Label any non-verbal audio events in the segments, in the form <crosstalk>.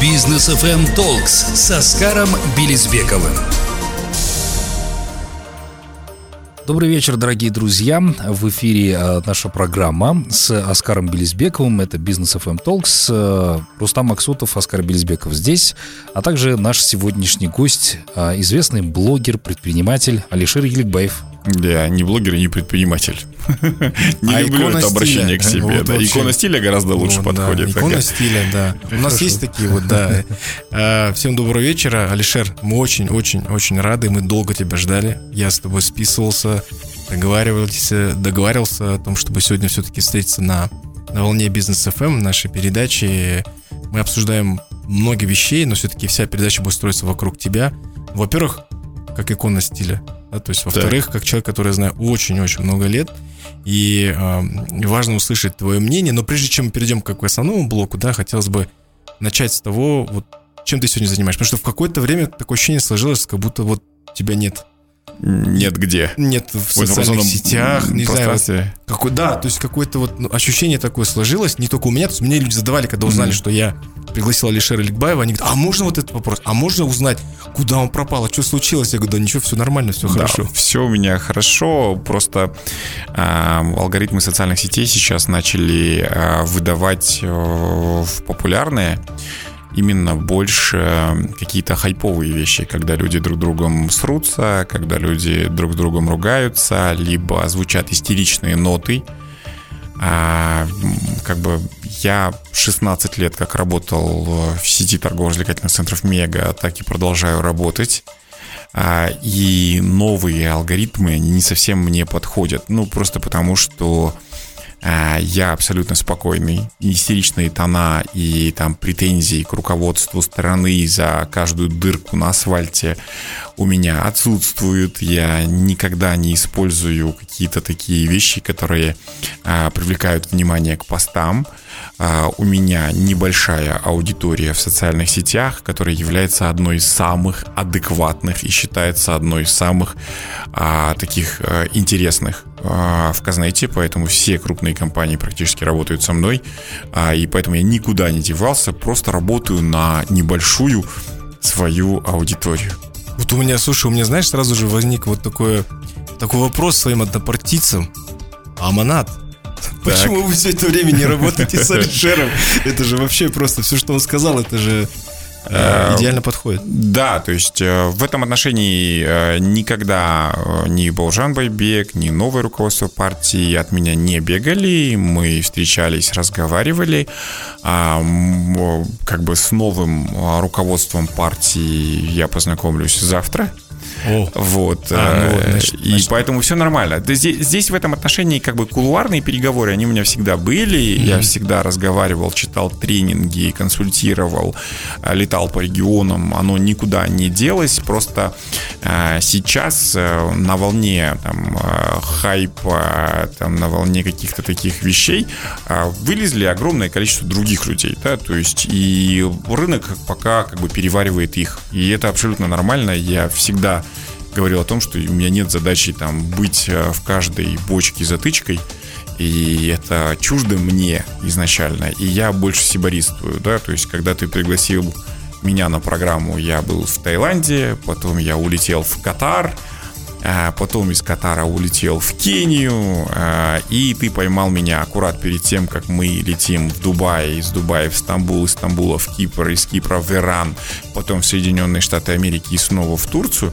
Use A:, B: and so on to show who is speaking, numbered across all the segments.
A: Бизнес FM Talks с Оскаром Белизбековым.
B: Добрый вечер, дорогие друзья. В эфире э, наша программа с Оскаром Белизбековым. Это Бизнес FM Talks. Э, Рустам Максутов, Оскар Белизбеков здесь. А также наш сегодняшний гость, э, известный блогер, предприниматель Алишер Еликбаев.
C: Я не блогер и не предприниматель. <laughs> Не
B: А
C: люблю
B: икона
C: это обращение к себе.
B: Вот
C: да.
B: вообще.
C: Икона стиля гораздо лучше
D: да,
C: подходит.
D: Икона
C: Такая.
D: стиля, да. <laughs> У нас есть такие вот, да. Э, <laughs> Всем доброго вечера. Алишер, мы очень-очень-очень рады. Мы долго тебя ждали. Я с тобой списывался, договаривался, договаривался о том, чтобы сегодня все-таки встретиться на, на волне бизнес FM нашей передачи. Мы обсуждаем много вещей, но все-таки вся передача будет строиться вокруг тебя. Во-первых, как икона стиля. да, то есть, во-вторых, как человек, который я знаю очень-очень много лет. И э, важно услышать твое мнение. Но прежде чем мы перейдем как к основному блоку, да, хотелось бы начать с того, вот, чем ты сегодня занимаешься. Потому что в какое-то время такое ощущение сложилось, как будто вот тебя нет.
C: Нет где.
D: Нет в
C: В
D: социальных сетях, не знаю. Какой, да, то есть какое-то вот ну, ощущение такое сложилось, не только у меня, то есть мне люди задавали, когда узнали,
C: Мгм.
D: что я пригласил Алишера Ликбаева, они говорят, а можно вот этот вопрос, а можно узнать, куда он пропал, а что случилось? Я говорю, да ничего, все нормально, все хорошо.
C: все у меня хорошо. Просто а, алгоритмы социальных сетей сейчас начали а, выдавать э, в популярные именно больше какие-то хайповые вещи, когда люди друг другом срутся, когда люди друг другом ругаются, либо звучат истеричные ноты. А, как бы я 16 лет как работал в сети торгово-развлекательных центров Мега, так и продолжаю работать. А, И новые алгоритмы, не совсем мне подходят. Ну, просто потому что я абсолютно спокойный. Истеричные тона и там претензии к руководству страны за каждую дырку на асфальте у меня отсутствуют. Я никогда не использую какие-то такие вещи, которые а, привлекают внимание к постам. А, у меня небольшая аудитория в социальных сетях, которая является одной из самых адекватных и считается одной из самых а, таких а, интересных а, в Казнете, поэтому все крупные компании практически работают со мной, а, и поэтому я никуда не девался, просто работаю на небольшую свою аудиторию.
D: Вот у меня, слушай, у меня, знаешь, сразу же возник вот такой, такой вопрос своим однопартийцам. Аманат, почему вы все это время не работаете с <laughs> Алишером? Это же вообще просто все, что он сказал, это же э, идеально подходит.
C: Да, то есть э, в этом отношении э, никогда ни Болжан Байбек, ни новое руководство партии от меня не бегали. Мы встречались, разговаривали. А, Как бы с новым руководством партии я познакомлюсь завтра.
D: О,
C: Вот.
D: А, ну вот,
C: э,
D: значит,
C: и
D: значит.
C: поэтому все нормально. Здесь, здесь в этом отношении как бы кулуарные переговоры, они у меня всегда были. Я всегда разговаривал, читал тренинги, консультировал, э, летал по регионам. Оно никуда не делось. Просто э, сейчас на волне там, хайпа, там, на волне каких-то таких вещей вылезли огромное количество других людей. Да? То есть и рынок пока как бы переваривает их. И это абсолютно нормально. Я всегда говорил о том, что у меня нет задачи там быть э, в каждой бочке затычкой. И это чуждо мне изначально. И я больше сибаристствую, да, то есть когда ты пригласил меня на программу, я был в Таиланде, потом я улетел в Катар, а потом из Катара улетел в Кению, а, и ты поймал меня аккурат перед тем, как мы летим в Дубай, из Дубая в Стамбул, из Стамбула в Кипр, из Кипра в Иран, потом в Соединенные Штаты Америки и снова в Турцию.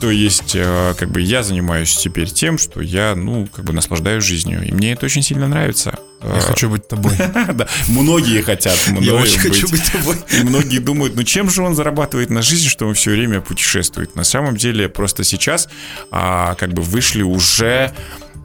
C: То есть, э, как бы я занимаюсь теперь тем, что я, ну, как бы наслаждаюсь жизнью, и мне это очень сильно нравится.
D: я хочу быть тобой. <laughs>
C: Да, многие хотят мною
D: Я очень хочу
C: быть.
D: быть тобой.
C: И многие думают, ну чем же он зарабатывает на жизнь, что он все время путешествует. На самом деле, просто сейчас а, как бы вышли уже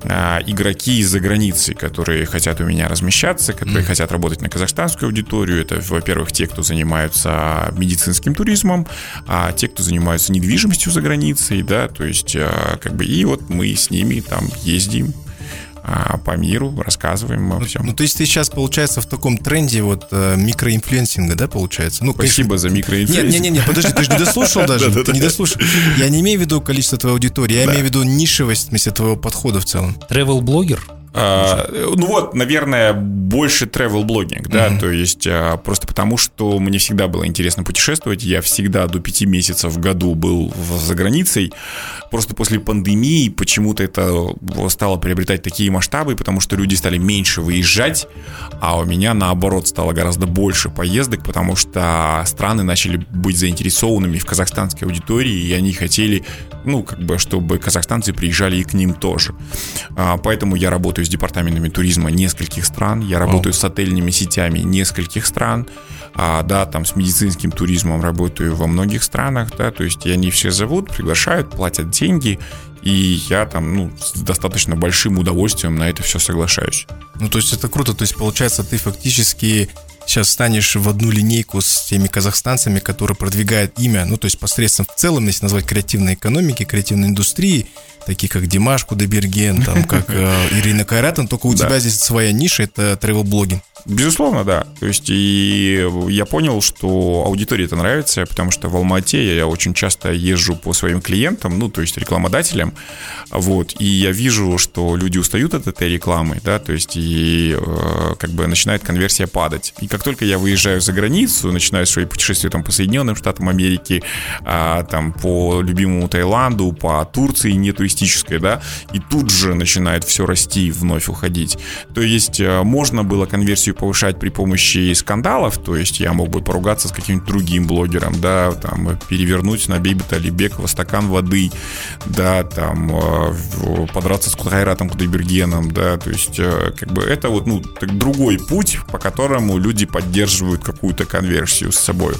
C: игроки из-за границы, которые хотят у меня размещаться, которые хотят работать на казахстанскую аудиторию. Это, во-первых, те, кто занимаются медицинским туризмом, а те, кто занимаются недвижимостью за границей, да, то есть а, как бы и вот мы с ними там ездим а, по миру, рассказываем обо всем.
D: Ну, то есть ты сейчас, получается, в таком тренде вот э, микроинфлюенсинга, да, получается? Ну, конечно,
C: Спасибо за
D: Нет,
C: микроинфлюенс.
D: нет, нет, нет, подожди, ты же не дослушал <laughs> даже. Ты не дослушал. Я не имею в виду количество твоей аудитории, я имею в виду нишевость в смысле твоего подхода в целом.
B: Travel-блогер?
C: А, ну вот, наверное, больше travel блогинг, да, mm-hmm. то есть а, просто потому, что мне всегда было интересно путешествовать, я всегда до пяти месяцев в году был за границей, просто после пандемии почему-то это стало приобретать такие масштабы, потому что люди стали меньше выезжать, а у меня наоборот стало гораздо больше поездок, потому что страны начали быть заинтересованными в казахстанской аудитории, и они хотели, ну, как бы, чтобы казахстанцы приезжали и к ним тоже. А, поэтому я работаю с департаментами туризма нескольких стран, я работаю с отельными сетями нескольких стран, а, да, там с медицинским туризмом работаю во многих странах, да, то есть они все зовут, приглашают, платят деньги, и я там, ну, с достаточно большим удовольствием на это все соглашаюсь.
D: Ну, то есть это круто, то есть получается ты фактически сейчас станешь в одну линейку с теми казахстанцами, которые продвигают имя, ну, то есть посредством в целом, если назвать креативной экономики, креативной индустрии, такие как Димаш Кудайберген, там, как <laughs> э, Ирина Кайратан, только у да. тебя здесь своя ниша, это travel-блогинг.
C: Безусловно, да. То есть и я понял, что аудитории это нравится, потому что в Алмате я очень часто езжу по своим клиентам, ну, то есть рекламодателям, вот, и я вижу, что люди устают от этой рекламы, да, то есть и э, как бы начинает конверсия падать. И как только я выезжаю за границу, начинаю свои путешествия там по Соединенным Штатам Америки, а, там по любимому Таиланду, по Турции не туристической, да, и тут же начинает все расти и вновь уходить. То есть э, можно было конверсию повышать при помощи скандалов, то есть я мог бы поругаться с каким-нибудь другим блогером, да, там, перевернуть на Бейбита Алибекова стакан воды, да, там, э, подраться с Кудайратом Кудайбергеном, да, то есть, э, как бы, это вот, ну, другой путь, по которому люди поддерживают какую-то конверсию с собой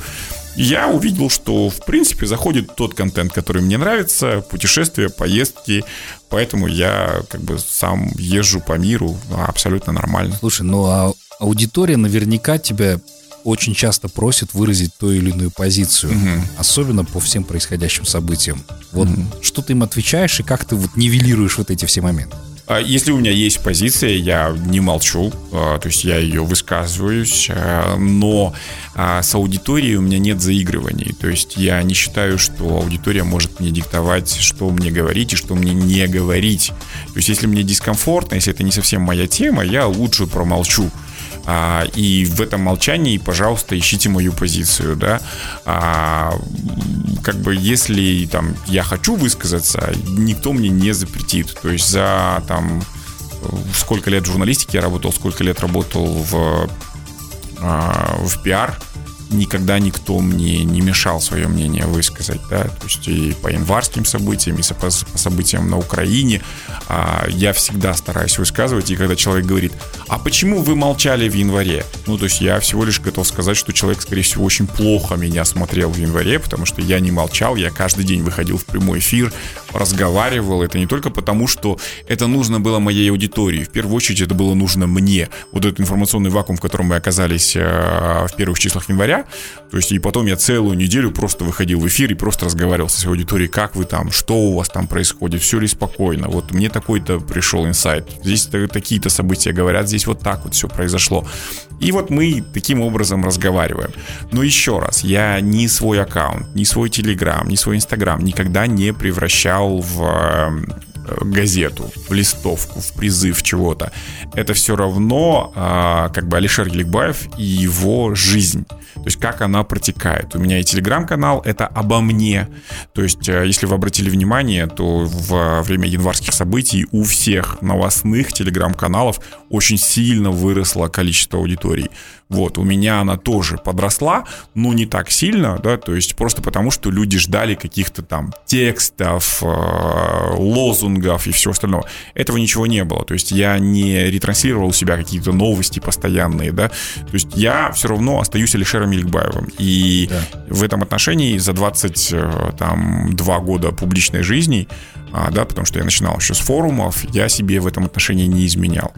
C: я увидел, что, в принципе, заходит тот контент, который мне нравится, путешествия, поездки, поэтому я как бы сам езжу по миру абсолютно нормально.
B: Слушай, ну а аудитория наверняка тебя очень часто просит выразить ту или иную позицию, угу. особенно по всем происходящим событиям. Вот угу. что ты им отвечаешь и как ты вот нивелируешь вот эти все моменты?
C: А если у меня есть позиция, я не молчу, а, то есть я ее высказываюсь, а, но с аудиторией у меня нет заигрываний. То есть я не считаю, что аудитория может мне диктовать, что мне говорить и что мне не говорить. То есть если мне дискомфортно, если это не совсем моя тема, я лучше промолчу. А, и в этом молчании, пожалуйста, ищите мою позицию, да. А, как бы если там я хочу высказаться, никто мне не запретит. То есть за там сколько лет в журналистике я работал, сколько лет работал в, а, в пиар, никогда никто мне не мешал свое мнение высказать, да, то есть и по январским событиям, и по, событиям на Украине а, я всегда стараюсь высказывать, и когда человек говорит, а почему вы молчали в январе? Ну, то есть я всего лишь готов сказать, что человек, скорее всего, очень плохо меня смотрел в январе, потому что я не молчал, я каждый день выходил в прямой эфир, разговаривал, это не только потому, что это нужно было моей аудитории, в первую очередь это было нужно мне, вот этот информационный вакуум, в котором мы оказались э, в первых числах января, то есть, и потом я целую неделю просто выходил в эфир и просто разговаривал со своей аудиторией, как вы там, что у вас там происходит, все ли спокойно. Вот мне такой-то пришел инсайт. Здесь такие-то события говорят, здесь вот так вот все произошло. И вот мы таким образом разговариваем. Но еще раз, я ни свой аккаунт, ни свой телеграм, ни свой инстаграм никогда не превращал в э, газету, в листовку, в призыв чего-то. Это все равно а, как бы Алишер Еликбаев и его жизнь. То есть как она протекает. У меня и телеграм-канал, это обо мне. То есть, э, если вы обратили внимание, то во время январских событий у всех новостных телеграм-каналов очень сильно выросло количество аудиторий. Вот, у меня она тоже подросла, но не так сильно, да, то есть просто потому, что люди ждали каких-то там текстов, э, лозунгов и всего остального. Этого ничего не было, то есть я не ретранслировал у себя какие-то новости постоянные, да, то есть я все равно остаюсь Алишером Еликбаевым. И да. в этом отношении за 22 э, года публичной жизни, а, да, потому что я начинал еще с форумов, я себе в этом отношении не изменял.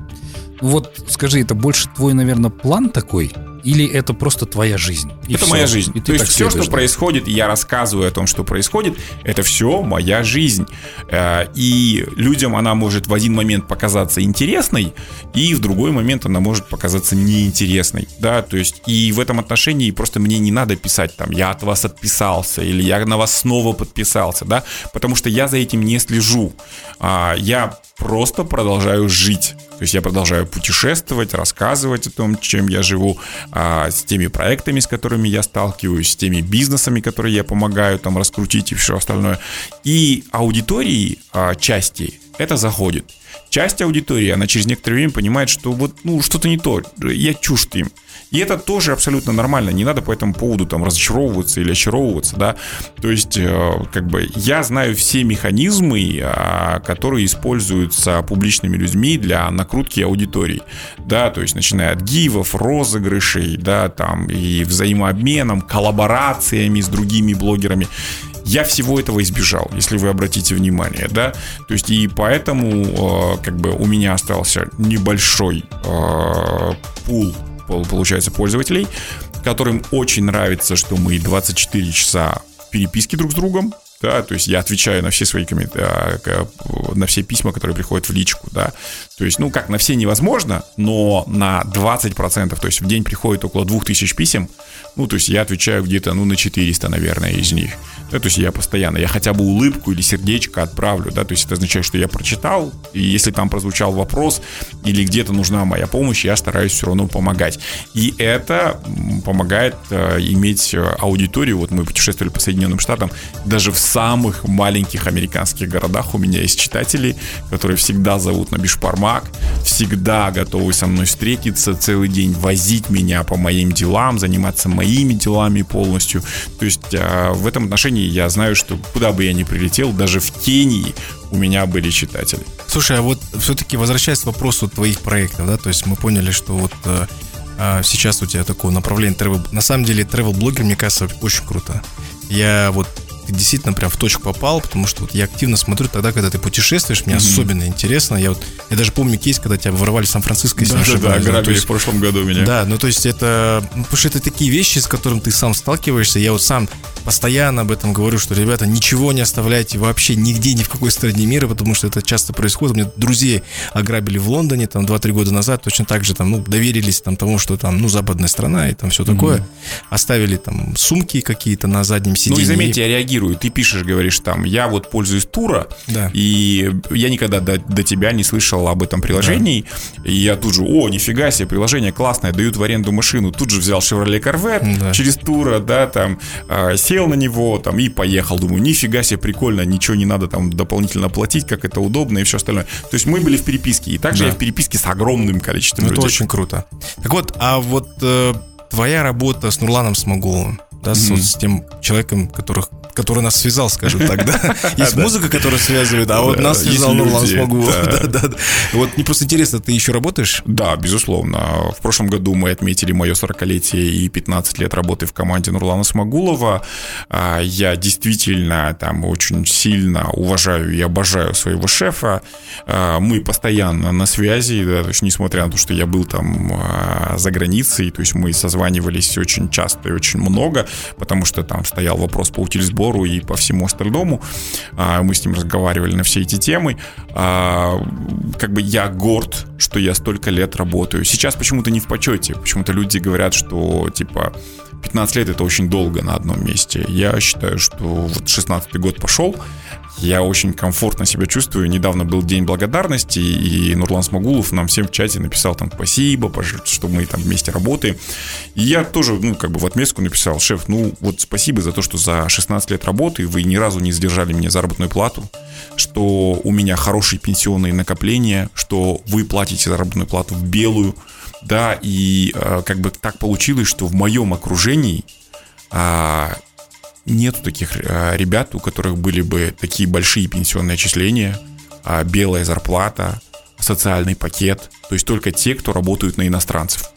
B: Вот скажи, это больше твой, наверное, план такой? Или это просто твоя жизнь?
C: это все. моя жизнь. И То есть все, что да? происходит, я рассказываю о том, что происходит, это все моя жизнь. Э, и людям она может в один момент показаться интересной, и в другой момент она может показаться неинтересной. Да, то есть и в этом отношении просто мне не надо писать там, я от вас отписался, или я на вас снова подписался, да, потому что я за этим не слежу. А, я просто продолжаю жить. То есть я продолжаю путешествовать, рассказывать о том, чем я живу, с теми проектами, с которыми я сталкиваюсь, с теми бизнесами, которые я помогаю там раскрутить и все остальное. И аудитории а, части это заходит. Часть аудитории, она через некоторое время понимает, что вот ну, что-то не то, я чужд им. И это тоже абсолютно нормально. Не надо по этому поводу там разочаровываться или очаровываться, да. То есть, э, как бы, я знаю все механизмы, а, которые используются публичными людьми для накрутки аудитории, да, то есть, начиная от гивов, розыгрышей, да, там, и взаимообменом, коллаборациями с другими блогерами. Я всего этого избежал, если вы обратите внимание, да. То есть и поэтому э, как бы у меня остался небольшой э, пул получается, пользователей, которым очень нравится, что мы 24 часа в переписке друг с другом, да, то есть я отвечаю на все свои комментарии, на все письма, которые приходят в личку, да, то есть, ну, как, на все невозможно, но на 20%, то есть в день приходит около 2000 писем, ну, то есть я отвечаю где-то, ну, на 400, наверное, из них. Да, то есть я постоянно, я хотя бы улыбку или сердечко отправлю, да, то есть это означает, что я прочитал, и если там прозвучал вопрос или где-то нужна моя помощь, я стараюсь все равно помогать. И это помогает э, иметь э, аудиторию, вот мы путешествовали по Соединенным Штатам, даже в самых маленьких американских городах у меня есть читатели, которые всегда зовут на Бишпармак, всегда готовы со мной встретиться, целый день возить меня по моим делам, заниматься моими делами полностью. То есть э, в этом отношении я знаю, что куда бы я ни прилетел, даже в Кении у меня были читатели.
D: Слушай, а вот все-таки возвращаясь к вопросу твоих проектов, да, то есть мы поняли, что вот э, а, сейчас у тебя такое направление travel. На самом деле, travel блогер мне кажется, очень круто. Я вот ты действительно прям в точку попал, потому что вот я активно смотрю тогда, когда ты путешествуешь, мне mm-hmm. особенно интересно. Я вот, я даже помню кейс, когда тебя воровали в Сан-Франциско,
C: если да, не ошибаюсь. Да, грабили в прошлом году меня.
D: Да, ну то есть это, ну, потому что это такие вещи, с которыми ты сам сталкиваешься. Я вот сам постоянно об этом говорю, что, ребята, ничего не оставляйте вообще нигде, ни в какой стране мира, потому что это часто происходит. Меня друзей ограбили в Лондоне там 2-3 года назад, точно так же там, ну, доверились там тому, что там, ну, западная страна и там все такое. Mm-hmm. Оставили там сумки какие-то на заднем сиденье.
C: Ну и заметьте, я реагирую. Ты пишешь, говоришь там, я вот пользуюсь тура, да. и я никогда до, до тебя не слышал об этом приложении, да. и я тут же, о, нифига себе, приложение классное, дают в аренду машину, тут же взял Chevrolet Corvette да. через тура, да, там, а, сел на него, там, и поехал. Думаю, нифига себе, прикольно, ничего не надо там дополнительно платить, как это удобно и все остальное. То есть мы были в переписке, и также да. я в переписке с огромным количеством
D: ну, людей. Это очень круто. Так вот, а вот э, твоя работа с Нурланом Смогуловым, да, mm-hmm. с, с тем человеком, которых который нас связал, скажем так, да. <laughs> Есть музыка, которая связывает, а вот нас связал Нурлан <laughs> да. Вот мне просто интересно, ты еще работаешь?
C: Да, безусловно. В прошлом году мы отметили мое 40-летие и 15 лет работы в команде Нурлана Смогулова. А, я действительно там очень сильно уважаю и обожаю своего шефа. А, мы постоянно на связи, да, то есть несмотря на то, что я был там а, за границей, то есть мы созванивались очень часто и очень много, потому что там стоял вопрос по утилизбору сбору и по всему остальному. А, мы с ним разговаривали на все эти темы. А, как бы я горд, что я столько лет работаю. Сейчас почему-то не в почете. Почему-то люди говорят, что типа 15 лет это очень долго на одном месте. Я считаю, что вот 16 год пошел, я очень комфортно себя чувствую. Недавно был День благодарности, и Нурлан Смогулов нам всем в чате написал там спасибо, что мы там вместе работаем. И я тоже, ну, как бы в отместку написал, шеф, ну, вот спасибо за то, что за 16 лет работы вы ни разу не сдержали мне заработную плату, что у меня хорошие пенсионные накопления, что вы платите заработную плату в белую, да, и э, как бы так получилось, что в моем окружении а, нету таких э, ребят, у которых были бы такие большие пенсионные отчисления, а, белая зарплата, социальный пакет. То есть только те, кто работают на иностранцев.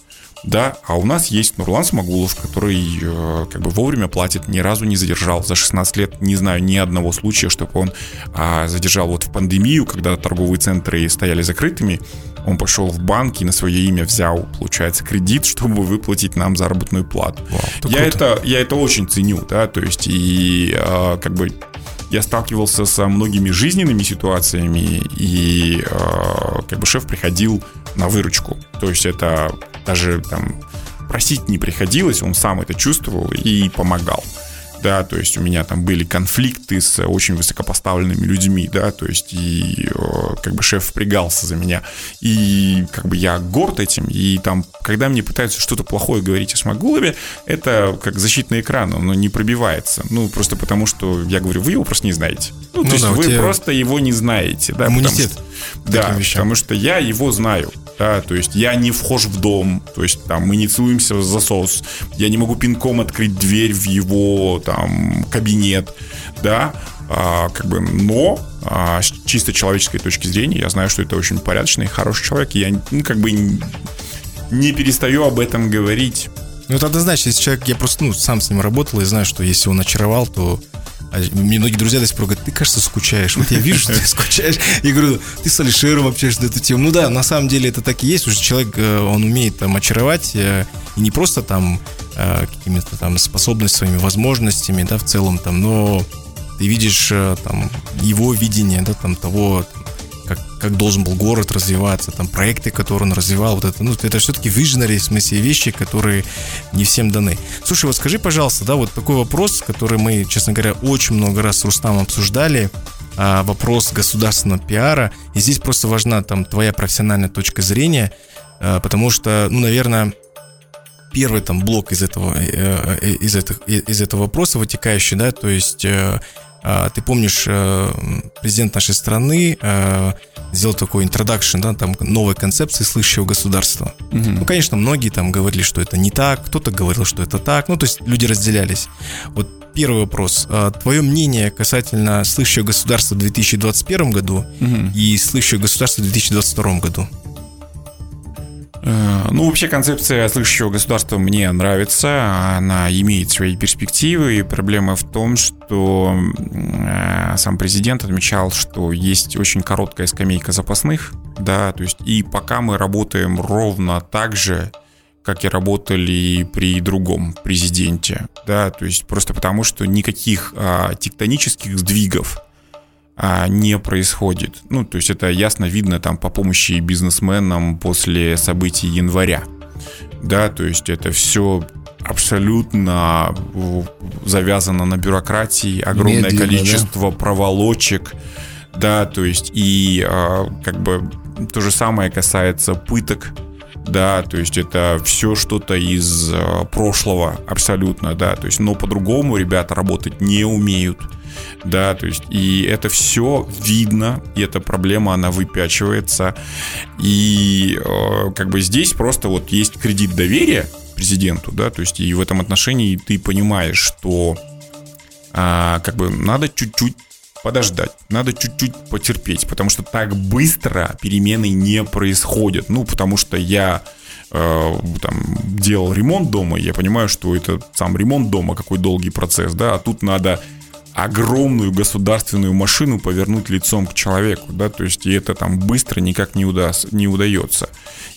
C: Да, а у нас есть Нурлан Смогулов, который э, как бы вовремя платит, ни разу не задержал. За 16 лет не знаю ни одного случая, чтобы он а, задержал вот в пандемию, когда торговые центры стояли закрытыми. Он пошел в банк и на свое имя взял, получается, кредит, <laughs> чтобы выплатить нам заработную плату. Вау, я, это, я это очень ценю, да, то есть и э, как бы я сталкивался со многими жизненными ситуациями, и э, как бы шеф приходил на выручку. То есть это даже там просить не приходилось, он сам это чувствовал и помогал. Да, то есть у меня там были конфликты с очень высокопоставленными людьми, да, то есть и как бы шеф впрягался за меня, и как бы я горд этим, и там, когда мне пытаются что-то плохое говорить о Смогулове, это как защитный экран, он не пробивается, ну, просто потому что я говорю, вы его просто не знаете. Ну, то ну, есть да, вы просто его не знаете, да,
D: иммунитет.
C: Потому что, да, потому что я его знаю, да, то есть я не вхож в дом, то есть там мы не целуемся в засос, я не могу пинком открыть дверь в его там кабинет, да, а, как бы, но а, с чисто человеческой точки зрения я знаю, что это очень порядочный, хороший человек, и я ну, как бы не перестаю об этом говорить.
D: Ну, это однозначно, если человек, я просто, ну, сам с ним работал и знаю, что если он очаровал, то а мне многие друзья до сих пор говорят, ты, кажется, скучаешь. Вот я вижу, что ты скучаешь. И говорю, ты с Алишером общаешься на эту тему. Ну да, на самом деле это так и есть. Уже человек, э, он умеет там очаровать. Э, и не просто там э, какими-то там способностями, своими возможностями, да, в целом там, но ты видишь там его видение, да, там того, как, как должен был город развиваться, там проекты, которые он развивал, вот это, ну, это все-таки visionary, в смысле вещи, которые не всем даны. Слушай, вот скажи, пожалуйста, да, вот такой вопрос, который мы, честно говоря, очень много раз с Рустамом обсуждали, а, вопрос государственного пиара, и здесь просто важна там твоя профессиональная точка зрения, а, потому что, ну, наверное, первый там блок из этого, э, э, из, этого, из этого вопроса вытекающий, да, то есть э, ты помнишь, э, президент нашей страны э, сделал такой интродакшн, да, там новой концепции слышащего государства. Угу. Ну, конечно, многие там говорили, что это не так, кто-то говорил, что это так. Ну, то есть люди разделялись. Вот первый вопрос. А, твое мнение касательно слышащего государства в 2021 году угу. и слышащего государства в 2022 году?
C: Э, ну, вообще концепция слышащего государства мне нравится, она имеет свои перспективы, и проблема в том, что э, сам президент отмечал, что есть очень короткая скамейка запасных, да, то есть и пока мы работаем ровно так же, как и работали при другом президенте, да, то есть просто потому, что никаких а, тектонических сдвигов а, не происходит. Ну, то есть это ясно видно там по помощи бизнесменам после событий января. Да, то есть это все абсолютно завязано на бюрократии, огромное Медленно, количество да? проволочек, да, то есть и а, как бы то же самое касается пыток, да, то есть это все что-то из а, прошлого абсолютно, да, то есть, но по-другому ребята работать не умеют, да, то есть и это все видно, и эта проблема, она выпячивается, и э, как бы здесь просто вот есть кредит доверия президенту, да, то есть и в этом отношении ты понимаешь, что э, как бы надо чуть-чуть подождать, надо чуть-чуть потерпеть, потому что так быстро перемены не происходят, ну, потому что я э, там делал ремонт дома, я понимаю, что это сам ремонт дома какой долгий процесс, да, а тут надо огромную государственную машину повернуть лицом к человеку, да, то есть и это там быстро никак не, удаст, не удается.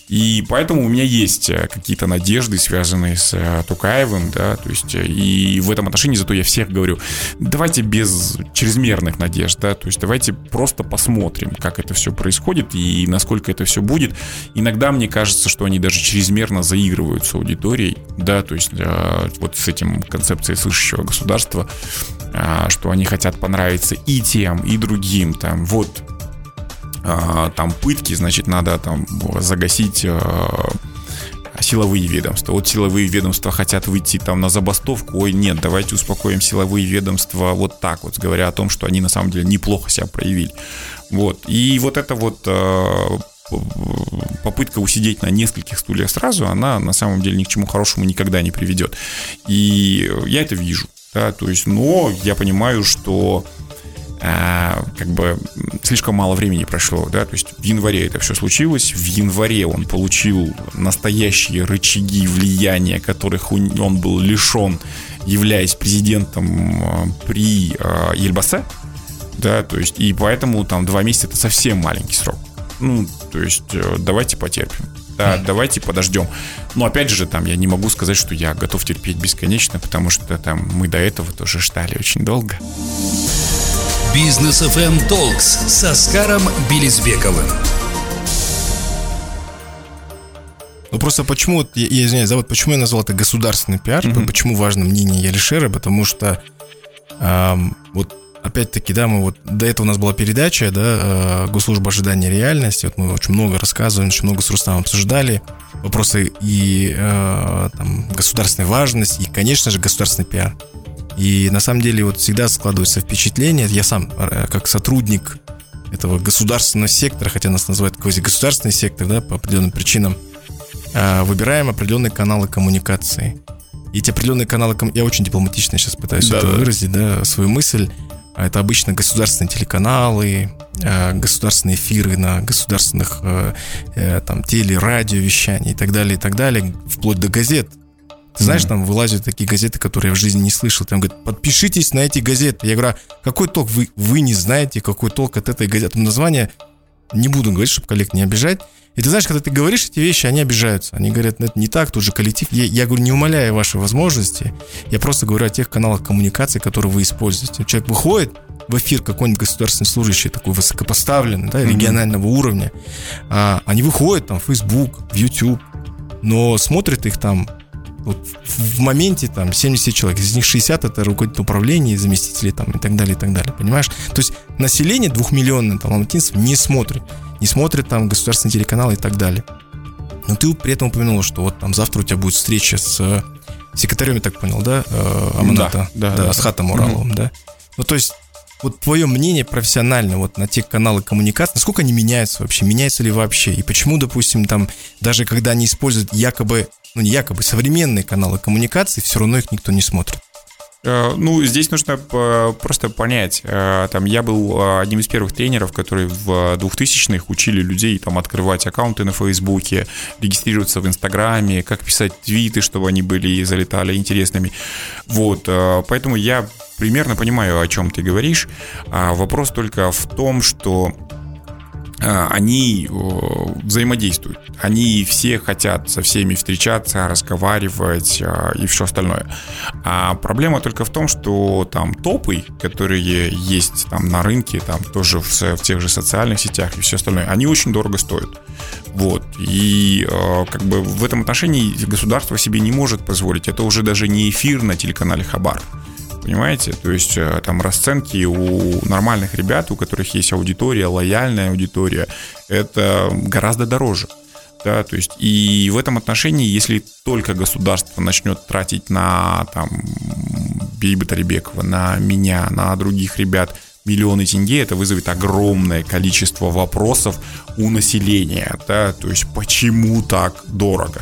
C: И поэтому у меня есть э, какие-то надежды, связанные с э, Тукаевым, да, то есть э, и в этом отношении зато я всех говорю, давайте без чрезмерных надежд, да, то есть давайте просто посмотрим, как это все происходит и насколько это все будет. Иногда мне кажется, что они даже чрезмерно заигрывают с аудиторией, да, то есть вот с этим концепцией слышащего государства, что они хотят понравиться и тем, и другим, там, вот там пытки, значит, надо там загасить а, силовые ведомства. Вот силовые ведомства хотят выйти там на забастовку. Ой, нет, давайте успокоим силовые ведомства вот так вот, говоря о том, что они на самом деле неплохо себя проявили. Вот. И вот это вот а, попытка усидеть на нескольких стульях сразу, она на самом деле ни к чему хорошему никогда не приведет. И я это вижу. Да, то есть, но я понимаю, что а, как бы слишком мало времени прошло, да, то есть в январе это все случилось, в январе он получил настоящие рычаги влияния, которых он был лишен, являясь президентом а, при а, Ельбасе, да, то есть и поэтому там два месяца это совсем маленький срок. Ну, то есть э, давайте потерпим. Да, давайте подождем. Но опять же, там я не могу сказать, что я готов терпеть бесконечно, потому что там мы до этого тоже ждали очень долго.
A: Бизнес FM Talks с Оскаром Белизбековым.
D: Ну просто почему, я, я извиняюсь, да, вот почему я назвал это государственный пиар, mm-hmm. почему важно мнение Ялишера, потому что Вот опять-таки, да, мы вот до этого у нас была передача, да, э, госслужба ожидания реальности. Вот мы очень много рассказывали, очень много с Рустамом обсуждали вопросы и э, там, государственной важности, и, конечно же, государственный пиар. И на самом деле вот всегда складывается впечатление, я сам э, как сотрудник этого государственного сектора, хотя нас называют квазигосударственный сектор, да, по определенным причинам, э, выбираем определенные каналы коммуникации. И эти определенные каналы, я очень дипломатично сейчас пытаюсь да, это да. выразить, да, свою мысль. А это обычно государственные телеканалы, э, государственные эфиры на государственных э, э, там телерадиовещаний и так далее, и так далее, вплоть до газет. Ты знаешь, там вылазят такие газеты, которые я в жизни не слышал. Там говорят, подпишитесь на эти газеты. Я говорю, а какой толк? Вы, вы не знаете, какой толк от этой газеты. Название не буду говорить, чтобы коллег не обижать. И ты знаешь, когда ты говоришь эти вещи, они обижаются. Они говорят, ну, это не так, тут же коллектив. Я, я говорю, не умоляя ваши возможности, я просто говорю о тех каналах коммуникации, которые вы используете. Человек выходит в эфир какой-нибудь государственный служащий, такой высокопоставленный, да, регионального mm-hmm. уровня, а, они выходят там в Facebook, в YouTube, но смотрят их там вот в моменте там 70 человек, из них 60 это руководитель управления, заместители там и так далее, и так далее, понимаешь? То есть население двухмиллионное там алматинцев не смотрит не смотрят там государственные телеканалы и так далее. Но ты при этом упомянул, что вот там завтра у тебя будет встреча с э, секретарем, я так понял, да, э, Аманата, да, да, да, да, с Хатом Ураловым, mm-hmm. да. Ну, то есть, вот твое мнение профессионально вот на те каналы коммуникации, насколько они меняются вообще, меняются ли вообще, и почему, допустим, там, даже когда они используют якобы, ну не якобы, современные каналы коммуникации, все равно их никто не смотрит?
C: Э, ну, здесь нужно э, просто понять. Э, там, я был одним из первых тренеров, которые в 2000-х учили людей там, открывать аккаунты на Фейсбуке, регистрироваться в Инстаграме, как писать твиты, чтобы они были и залетали интересными. Вот, поэтому я примерно понимаю, о чем ты говоришь. А вопрос только в том, что они взаимодействуют. Они все хотят со всеми встречаться, разговаривать а, и все остальное. А проблема только в том, что там топы, которые есть там на рынке, там тоже в, в тех же социальных сетях и все остальное, они очень дорого стоят. Вот. И а, как бы в этом отношении государство себе не может позволить. Это уже даже не эфир на телеканале Хабар понимаете? То есть э, там расценки у нормальных ребят, у которых есть аудитория, лояльная аудитория, это гораздо дороже. Да, то есть и в этом отношении, если только государство начнет тратить на там Бейба Тарибекова, на меня, на других ребят миллионы тенге, это вызовет огромное количество вопросов у населения, да, то есть почему так дорого,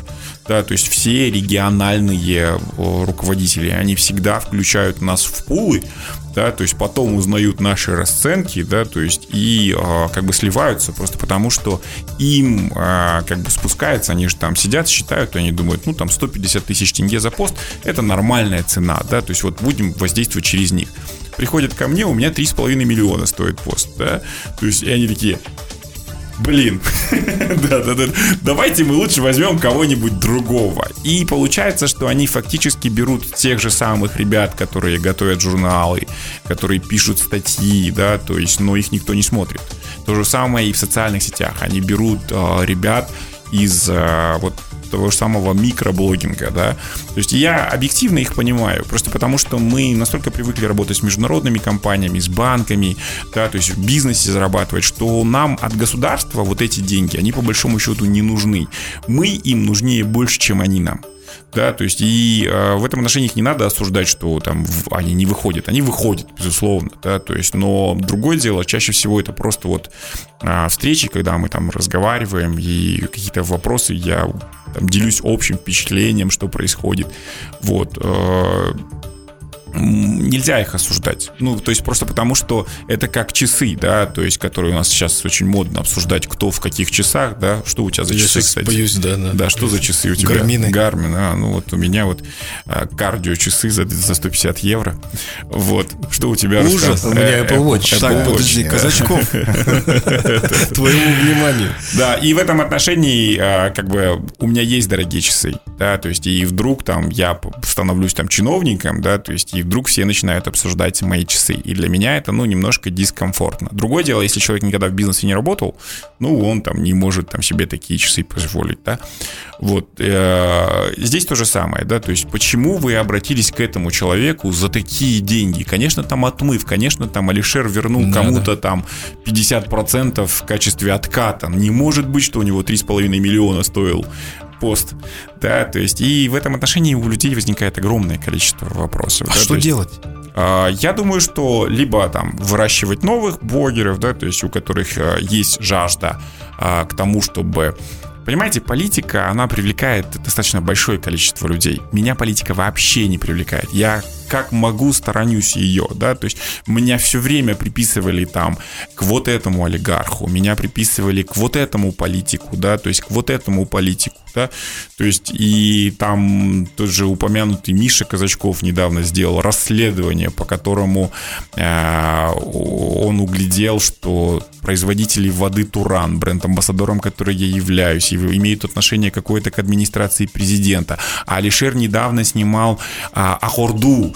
C: да, то есть все региональные руководители, они всегда включают нас в пулы, да, то есть потом узнают наши расценки, да, то есть и э, как бы сливаются просто потому, что им э, как бы спускается, они же там сидят, считают, они думают, ну там 150 тысяч тенге за пост, это нормальная цена, да, то есть вот будем воздействовать через них. Приходят ко мне, у меня 3,5 миллиона стоит пост, да, то есть и они такие, блин, <laughs> да, да, да, давайте мы лучше возьмем кого-нибудь другого. И получается, что они фактически берут тех же самых ребят, которые готовят журналы, которые пишут статьи, да, то есть, но их никто не смотрит. То же самое и в социальных сетях. Они берут э, ребят из э, вот того же самого микроблогинга, да. То есть я объективно их понимаю, просто потому что мы настолько привыкли работать с международными компаниями, с банками, да, то есть в бизнесе зарабатывать, что нам от государства вот эти деньги, они по большому счету не нужны. Мы им нужнее больше, чем они нам да, то есть и э, в этом отношении их не надо осуждать, что там в, они не выходят, они выходят, безусловно, да, то есть, но другое дело, чаще всего это просто вот э, встречи, когда мы там разговариваем и какие-то вопросы я там делюсь общим впечатлением, что происходит, вот, э, нельзя их осуждать. Ну, то есть просто потому, что это как часы, да, то есть, которые у нас сейчас очень модно обсуждать, кто в каких часах, да, что у тебя за часы, кстати?
D: Боюсь, да, да.
C: Да, что за часы у тебя?
D: Гармины.
C: Гармин, а, ну вот у меня вот а, кардио часы за, за 150 евро. Вот, что у тебя?
D: Ужас, у меня Apple Watch. Так, подожди, Казачков, <laughs> <laughs> твоему вниманию.
C: Да, и в этом отношении, а, как бы, у меня есть дорогие часы, да, то есть, и вдруг там я становлюсь там чиновником, да, то есть, и вдруг все начинают обсуждать мои часы. И для меня это, ну, немножко дискомфортно. Другое дело, если человек никогда в бизнесе не работал, ну, он там не может там себе такие часы позволить, да. Вот. Э, здесь то же самое, да, то есть почему вы обратились к этому человеку за такие деньги? Конечно, там отмыв, конечно, там Алишер вернул кому-то там 50% в качестве отката. Не может быть, что у него 3,5 миллиона стоил пост, да, то есть и в этом отношении у людей возникает огромное количество вопросов.
D: А
C: да,
D: что
C: есть,
D: делать?
C: А, я думаю, что либо там выращивать новых блогеров, да, то есть у которых э, есть жажда а, к тому, чтобы Понимаете, политика, она привлекает достаточно большое количество людей. Меня политика вообще не привлекает. Я как могу сторонюсь ее, да, то есть меня все время приписывали там к вот этому олигарху, меня приписывали к вот этому политику, да, то есть к вот этому политику, да, то есть и там тоже упомянутый Миша Казачков недавно сделал расследование, по которому э, он углядел, что производители воды Туран, бренд-амбассадором который я являюсь, имеют отношение какое-то к администрации президента. А Алишер недавно снимал а, Ахорду,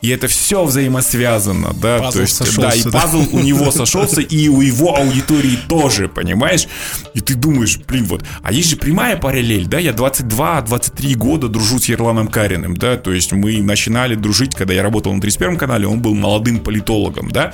C: и это все взаимосвязано, да, пазл то есть, сошелся, да, и да. пазл у него сошелся, и у его аудитории тоже, понимаешь? И ты думаешь, блин, вот, а есть же прямая параллель, да, я 22-23 года дружу с Ерланом Кариным, да, то есть мы начинали дружить, когда я работал на 31 канале, он был молодым политологом, да,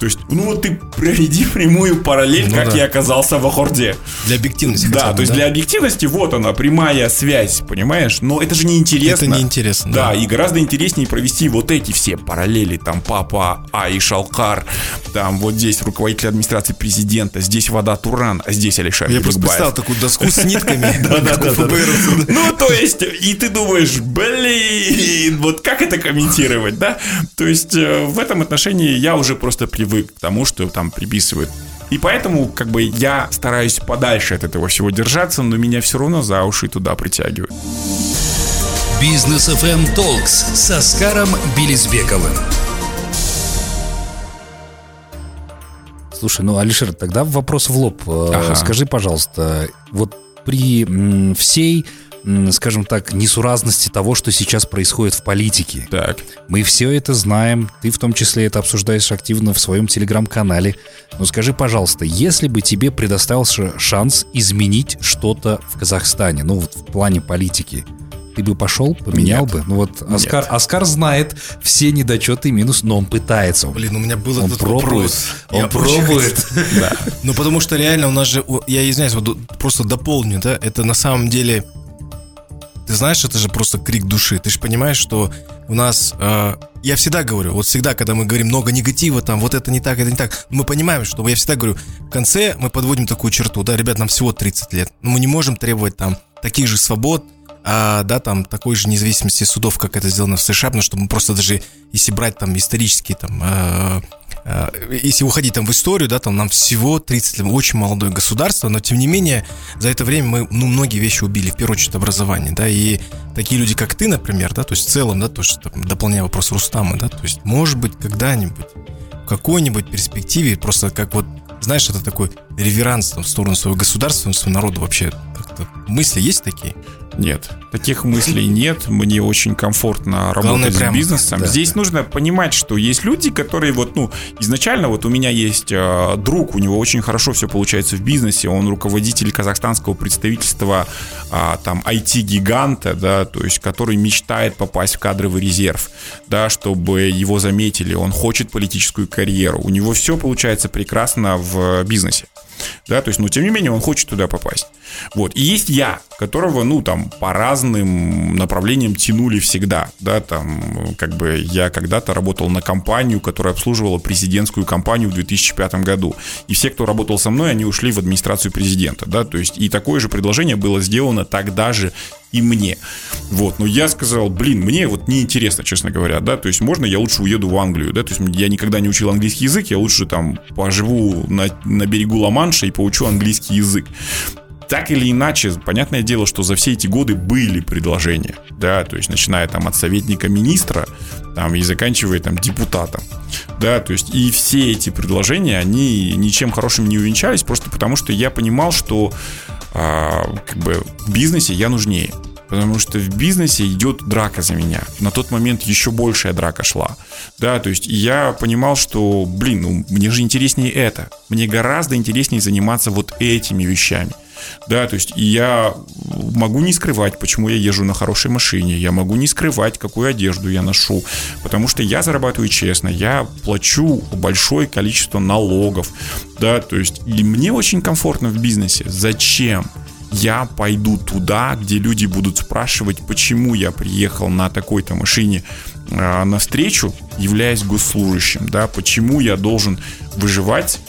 C: то есть, ну вот ты проведи прямую параллель, ну, как да. я оказался в Ахорде.
D: Для объективности.
C: Да, бы, то есть да? для объективности вот она, прямая связь, понимаешь, но это же неинтересно.
D: Это неинтересно.
C: Да, да, и гораздо интереснее провести вот эти все параллели, там папа Ай Шалкар, там вот здесь руководитель администрации президента, здесь вода Туран, а здесь Алишер
D: Я просто представил такую доску с нитками. <laughs>
C: Ну, то есть, и ты думаешь, блин, вот как это комментировать, да? То есть, э, в этом отношении я уже просто привык к тому, что там приписывают и поэтому, как бы, я стараюсь подальше от этого всего держаться, но меня все равно за уши туда притягивают.
A: Бизнес FM Talks с Оскаром Белизбековым.
B: Слушай, ну, Алишер, тогда вопрос в лоб. Э, ага. Скажи, пожалуйста, вот при всей скажем так, несуразности того, что сейчас происходит в политике.
C: Так.
B: Мы все это знаем, ты в том числе это обсуждаешь активно в своем телеграм-канале. Но скажи, пожалуйста, если бы тебе предоставился шанс изменить что-то в Казахстане, ну, вот в плане политики, ты бы пошел, поменял
C: Нет.
B: бы? Ну вот Оскар, Нет. Оскар знает все недочеты и минус, но он пытается.
D: Блин, у меня был
B: он
D: этот
B: пробует,
D: вопрос.
B: Он я пробует. <laughs>
D: Да. Ну потому что реально у нас же, я извиняюсь, вот просто дополню, да, это на самом деле, ты знаешь, это же просто крик души. Ты же понимаешь, что у нас, э, я всегда говорю, вот всегда, когда мы говорим много негатива, там, вот это не так, это не так, мы понимаем, что я всегда говорю, в конце мы подводим такую черту, да, ребят, нам всего 30 лет, мы не можем требовать там таких же свобод, а, да, там такой же независимости судов, как это сделано в США, потому что мы просто даже, если брать там исторические там э, э, если уходить там в историю, да, там нам всего 30 лет, очень молодое государство, но тем не менее за это время мы, ну, многие вещи убили, в первую очередь образование, да, и такие люди, как ты, например, да, то есть в целом, да, то есть там, дополняя вопрос Рустама, да, то есть может быть когда-нибудь в какой-нибудь перспективе просто как вот знаешь, это такой реверанс там, в сторону своего государства, своего народа вообще. Как-то мысли есть такие?
C: Нет, таких мыслей нет. Мне очень комфортно работать Главное, с прямо, бизнесом. Да, Здесь да. нужно понимать, что есть люди, которые вот, ну, изначально вот у меня есть э, друг, у него очень хорошо все получается в бизнесе. Он руководитель казахстанского представительства э, там IT-гиганта, да, то есть который мечтает попасть в кадровый резерв, да, чтобы его заметили. Он хочет политическую карьеру. У него все получается прекрасно в бизнесе да, то есть, но тем не менее он хочет туда попасть. Вот, и есть я, которого, ну, там, по разным направлениям тянули всегда, да, там, как бы я когда-то работал на компанию, которая обслуживала президентскую кампанию в 2005 году, и все, кто работал со мной, они ушли в администрацию президента, да, то есть, и такое же предложение было сделано тогда же и мне. Вот, но я сказал, блин, мне вот неинтересно, честно говоря, да, то есть можно я лучше уеду в Англию, да, то есть я никогда не учил английский язык, я лучше там поживу на, на берегу Ла-Манша и поучу английский язык. Так или иначе, понятное дело, что за все эти годы были предложения, да, то есть начиная там от советника министра, там и заканчивая там депутатом, да, то есть и все эти предложения, они ничем хорошим не увенчались, просто потому что я понимал, что а, как бы в бизнесе я нужнее. потому что в бизнесе идет драка за меня. На тот момент еще большая драка шла. Да, то есть я понимал, что, блин, ну мне же интереснее это. Мне гораздо интереснее заниматься вот этими вещами. Да, то есть я могу не скрывать, почему я езжу на хорошей машине, я могу не скрывать, какую одежду я ношу, потому что я зарабатываю честно, я плачу большое количество налогов, да, то есть и мне очень комфортно в бизнесе. Зачем? я пойду туда, где люди будут спрашивать, почему я приехал на такой-то машине э, навстречу, являясь госслужащим, да, почему я должен выживать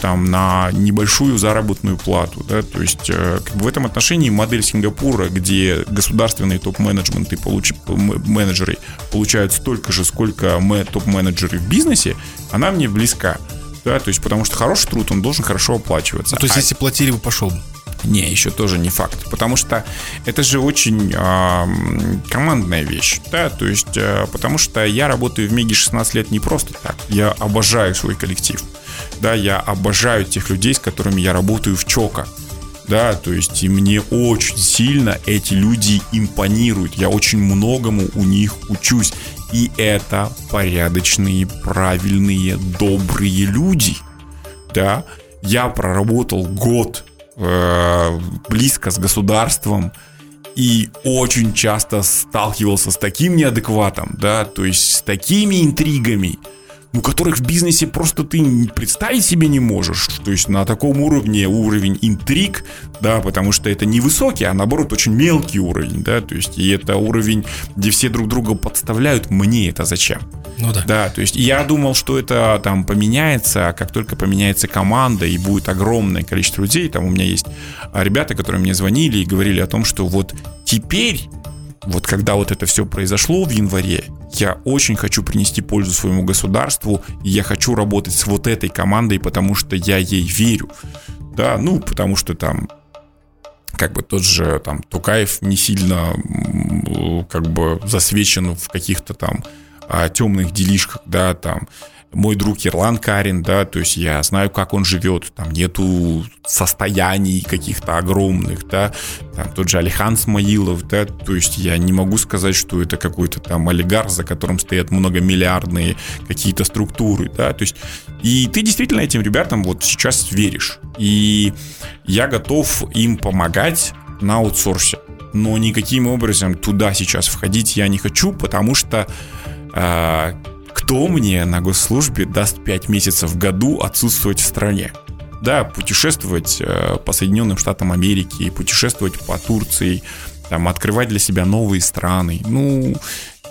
C: там на небольшую заработную плату, да, то есть э, как бы в этом отношении модель Сингапура, где государственные топ-менеджменты получ... менеджеры получают столько же, сколько мы топ-менеджеры в бизнесе, она мне близка, да, то есть потому что хороший труд, он должен хорошо оплачиваться.
D: Ну, то есть
C: А-
D: если платили бы, пошел бы.
C: Не, еще тоже не факт, потому что это же очень э, командная вещь, да, то есть, э, потому что я работаю в Меге 16 лет не просто так, я обожаю свой коллектив, да, я обожаю тех людей, с которыми я работаю в ЧОКа, да, то есть и мне очень сильно эти люди импонируют, я очень многому у них учусь, и это порядочные, правильные, добрые люди, да, я проработал год э, близко с государством и очень часто сталкивался с таким неадекватом, да, то есть с такими интригами, ну, которых в бизнесе просто ты представить себе не можешь. То есть на таком уровне уровень интриг, да, потому что это не высокий, а наоборот очень мелкий уровень, да, то есть и это уровень, где все друг друга подставляют, мне это зачем?
D: Ну да.
C: Да, то есть я думал, что это там поменяется, а как только поменяется команда и будет огромное количество людей, там у меня есть ребята, которые мне звонили и говорили о том, что вот теперь, вот когда вот это все произошло в январе, я очень хочу принести пользу своему государству, и я хочу работать с вот этой командой, потому что я ей верю. Да, ну, потому что там как бы тот же там Тукаев не сильно как бы засвечен в каких-то там а, темных делишках, да, там мой друг Ерлан Карин, да, то есть я знаю, как он живет, там нету состояний каких-то огромных, да, там тот же Алихан Смаилов, да, то есть я не могу сказать, что это какой-то там олигарх, за которым стоят многомиллиардные какие-то структуры, да, то есть и ты действительно этим ребятам вот сейчас веришь, и я готов им помогать на аутсорсе, но никаким образом туда сейчас входить я не хочу, потому что а, кто мне на госслужбе даст 5 месяцев в году отсутствовать в стране? Да, путешествовать э, по Соединенным Штатам Америки, путешествовать по Турции, там, открывать для себя новые страны. Ну,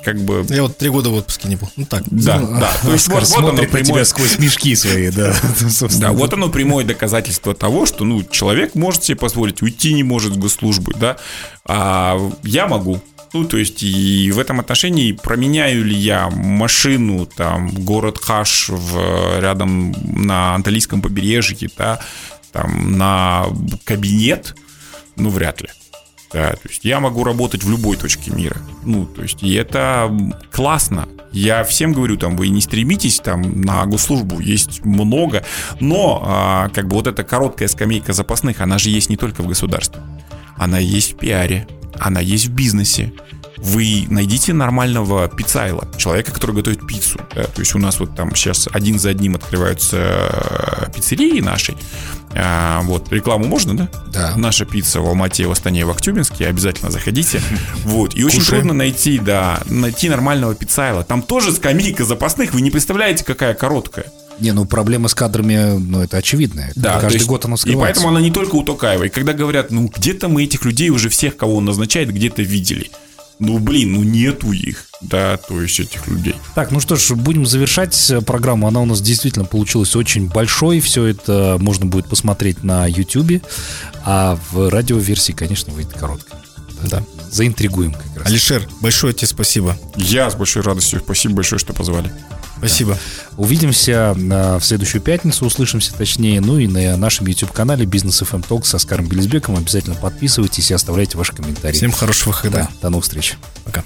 C: как бы...
D: Я вот три года в отпуске не был. Ну так.
C: Да,
B: Ну,
C: да. <laughs> То есть вот, вот оно прямое
B: сквозь мешки свои, да. <laughs>
C: да, вот оно прямое доказательство того, что ну, человек может себе позволить, уйти не может с госслужбы, да, а я могу. Ну, то есть, и в этом отношении променяю ли я машину, там, город Хаш в, рядом на Анталийском побережье, да, там, на кабинет, ну, вряд ли. Да, то есть я могу работать в любой точке мира. Ну, то есть, и это классно. Я всем говорю, там, вы не стремитесь там на госслужбу, есть много, но а, как бы вот эта короткая скамейка запасных, она же есть не только в государстве. Она есть в пиаре, она есть в бизнесе. Вы найдите нормального пиццайоло, человека, который готовит пиццу. да. То есть у нас вот там сейчас один за одним открываются э, пиццерии наши. А, вот, рекламу можно, да?
B: Да.
C: Наша пицца в Алмате, в Астане, в Актюбинске. Обязательно заходите. <laughs> Вот. И очень
D: Кушаем.
C: трудно найти, да, найти нормального пиццайоло. Там тоже скамейка запасных. Вы не представляете, какая короткая.
B: Не, ну проблема с кадрами, ну это очевидная.
C: Да,
B: Каждый
C: есть-
B: год она
C: И
B: вскрывается.
C: поэтому она не только у Токаева. И когда говорят, ну где-то мы этих людей уже всех, кого он назначает, где-то видели. Ну блин, ну нету их, да, то есть этих людей.
B: Так, ну что ж, будем завершать программу. Она у нас действительно получилась очень большой. Все это можно будет посмотреть на YouTube. А в радиоверсии, конечно, выйдет короткая. Да. Заинтригуем как раз.
D: Алишер, большое тебе спасибо.
C: Я с большой радостью. Спасибо большое, что позвали.
D: Спасибо.
B: Увидимся э, в следующую пятницу, услышимся точнее. Ну и на нашем YouTube-канале Бизнес FM Talk с Оскаром Белизбеком. Обязательно подписывайтесь и оставляйте ваши комментарии.
D: Всем хорошего выхода.
B: Да, до новых встреч.
D: Пока.